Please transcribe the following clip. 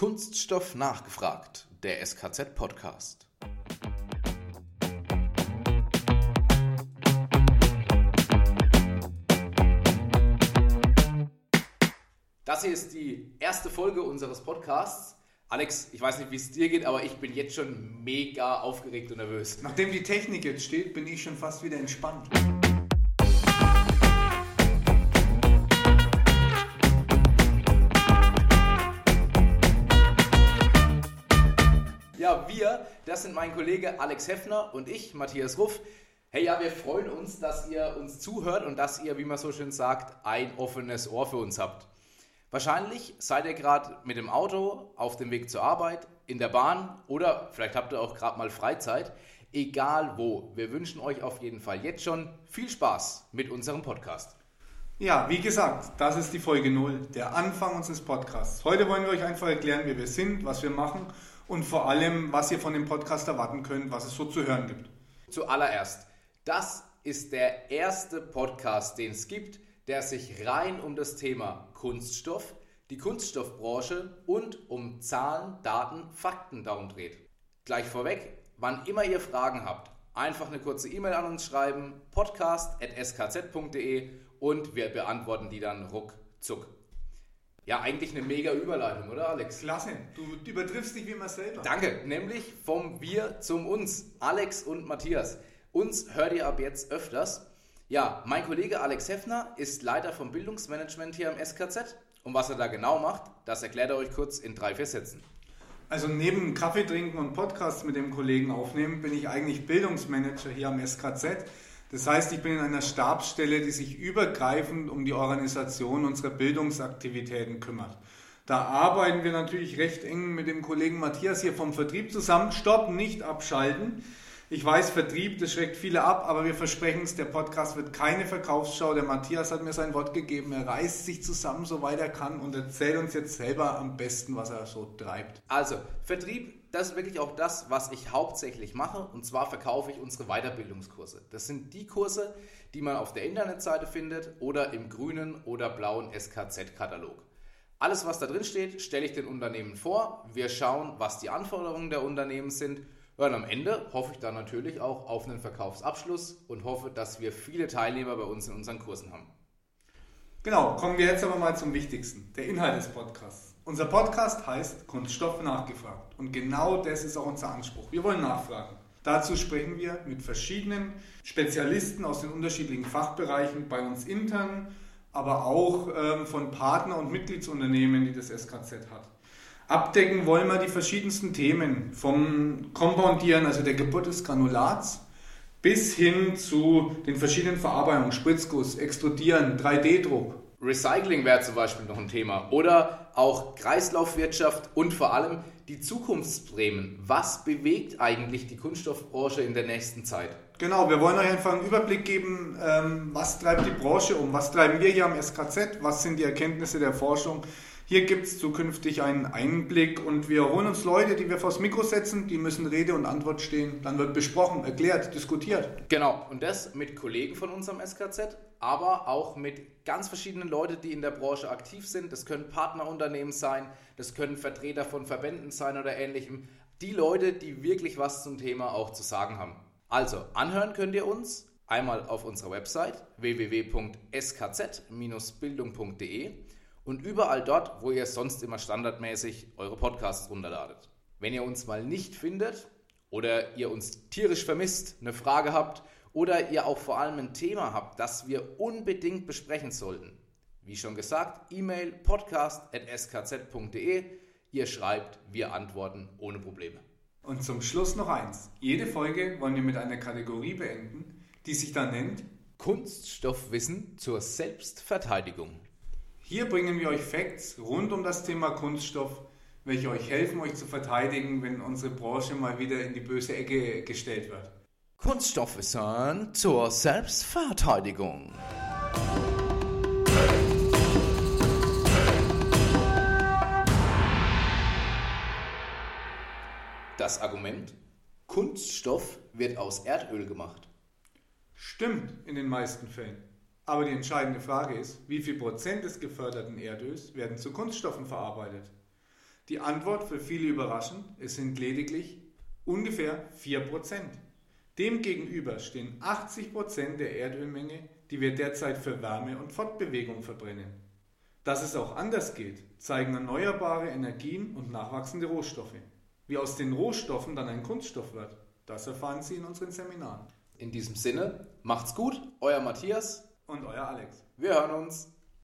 Kunststoff nachgefragt, der SKZ-Podcast. Das hier ist die erste Folge unseres Podcasts. Alex, ich weiß nicht, wie es dir geht, aber ich bin jetzt schon mega aufgeregt und nervös. Nachdem die Technik jetzt steht, bin ich schon fast wieder entspannt. Ja, wir, das sind mein Kollege Alex Heffner und ich, Matthias Ruff. Hey, ja, wir freuen uns, dass ihr uns zuhört und dass ihr, wie man so schön sagt, ein offenes Ohr für uns habt. Wahrscheinlich seid ihr gerade mit dem Auto auf dem Weg zur Arbeit, in der Bahn oder vielleicht habt ihr auch gerade mal Freizeit. Egal wo, wir wünschen euch auf jeden Fall jetzt schon viel Spaß mit unserem Podcast. Ja, wie gesagt, das ist die Folge 0, der Anfang unseres Podcasts. Heute wollen wir euch einfach erklären, wer wir sind, was wir machen und vor allem, was ihr von dem Podcast erwarten könnt, was es so zu hören gibt. Zuallererst, das ist der erste Podcast, den es gibt, der sich rein um das Thema Kunststoff, die Kunststoffbranche und um Zahlen, Daten, Fakten darum dreht. Gleich vorweg, wann immer ihr Fragen habt, einfach eine kurze E-Mail an uns schreiben, podcast.skz.de und wir beantworten die dann ruckzuck. Ja, eigentlich eine mega Überleitung, oder Alex? Klasse, du übertriffst dich wie immer selber. Danke, nämlich vom Wir zum Uns, Alex und Matthias. Uns hört ihr ab jetzt öfters. Ja, mein Kollege Alex Heffner ist Leiter vom Bildungsmanagement hier am SKZ. Und was er da genau macht, das erklärt er euch kurz in drei, vier Sätzen. Also neben Kaffee trinken und Podcasts mit dem Kollegen aufnehmen, bin ich eigentlich Bildungsmanager hier am SKZ. Das heißt, ich bin in einer Stabsstelle, die sich übergreifend um die Organisation unserer Bildungsaktivitäten kümmert. Da arbeiten wir natürlich recht eng mit dem Kollegen Matthias hier vom Vertrieb zusammen. Stopp, nicht abschalten. Ich weiß, Vertrieb, das schreckt viele ab, aber wir versprechen es, der Podcast wird keine Verkaufsschau. Der Matthias hat mir sein Wort gegeben, er reißt sich zusammen, soweit er kann und erzählt uns jetzt selber am besten, was er so treibt. Also, Vertrieb, das ist wirklich auch das, was ich hauptsächlich mache. Und zwar verkaufe ich unsere Weiterbildungskurse. Das sind die Kurse, die man auf der Internetseite findet oder im grünen oder blauen SKZ-Katalog. Alles, was da drin steht, stelle ich den Unternehmen vor. Wir schauen, was die Anforderungen der Unternehmen sind und am Ende hoffe ich dann natürlich auch auf einen Verkaufsabschluss und hoffe, dass wir viele Teilnehmer bei uns in unseren Kursen haben. Genau, kommen wir jetzt aber mal zum Wichtigsten, der Inhalt des Podcasts. Unser Podcast heißt Kunststoff nachgefragt und genau das ist auch unser Anspruch. Wir wollen nachfragen. Dazu sprechen wir mit verschiedenen Spezialisten aus den unterschiedlichen Fachbereichen bei uns intern, aber auch ähm, von Partner- und Mitgliedsunternehmen, die das SKZ hat. Abdecken wollen wir die verschiedensten Themen, vom Kompoundieren, also der Geburt des Granulats, bis hin zu den verschiedenen Verarbeitungen, Spritzguss, Extrudieren, 3D-Druck. Recycling wäre zum Beispiel noch ein Thema. Oder auch Kreislaufwirtschaft und vor allem die Zukunftsprämien. Was bewegt eigentlich die Kunststoffbranche in der nächsten Zeit? Genau, wir wollen euch einfach einen Überblick geben, ähm, was treibt die Branche um, was treiben wir hier am SKZ, was sind die Erkenntnisse der Forschung, hier gibt es zukünftig einen Einblick und wir holen uns Leute, die wir vors Mikro setzen, die müssen Rede und Antwort stehen. Dann wird besprochen, erklärt, diskutiert. Genau, und das mit Kollegen von unserem SKZ, aber auch mit ganz verschiedenen Leuten, die in der Branche aktiv sind. Das können Partnerunternehmen sein, das können Vertreter von Verbänden sein oder ähnlichem. Die Leute, die wirklich was zum Thema auch zu sagen haben. Also, anhören könnt ihr uns einmal auf unserer Website www.skz-bildung.de und überall dort, wo ihr sonst immer standardmäßig eure Podcasts runterladet. Wenn ihr uns mal nicht findet oder ihr uns tierisch vermisst, eine Frage habt oder ihr auch vor allem ein Thema habt, das wir unbedingt besprechen sollten, wie schon gesagt, E-Mail podcast.skz.de. Ihr schreibt, wir antworten ohne Probleme. Und zum Schluss noch eins. Jede Folge wollen wir mit einer Kategorie beenden, die sich dann nennt Kunststoffwissen zur Selbstverteidigung. Hier bringen wir euch Facts rund um das Thema Kunststoff, welche euch helfen, euch zu verteidigen, wenn unsere Branche mal wieder in die böse Ecke gestellt wird. Kunststoffwissen zur Selbstverteidigung. Das Argument, Kunststoff wird aus Erdöl gemacht. Stimmt in den meisten Fällen. Aber die entscheidende Frage ist, wie viel Prozent des geförderten Erdöls werden zu Kunststoffen verarbeitet? Die Antwort für viele überraschend, es sind lediglich ungefähr 4%. Demgegenüber stehen 80% der Erdölmenge, die wir derzeit für Wärme und Fortbewegung verbrennen. Dass es auch anders geht, zeigen erneuerbare Energien und nachwachsende Rohstoffe. Wie aus den Rohstoffen dann ein Kunststoff wird, das erfahren Sie in unseren Seminaren. In diesem Sinne, macht's gut, euer Matthias und euer Alex. Wir hören uns.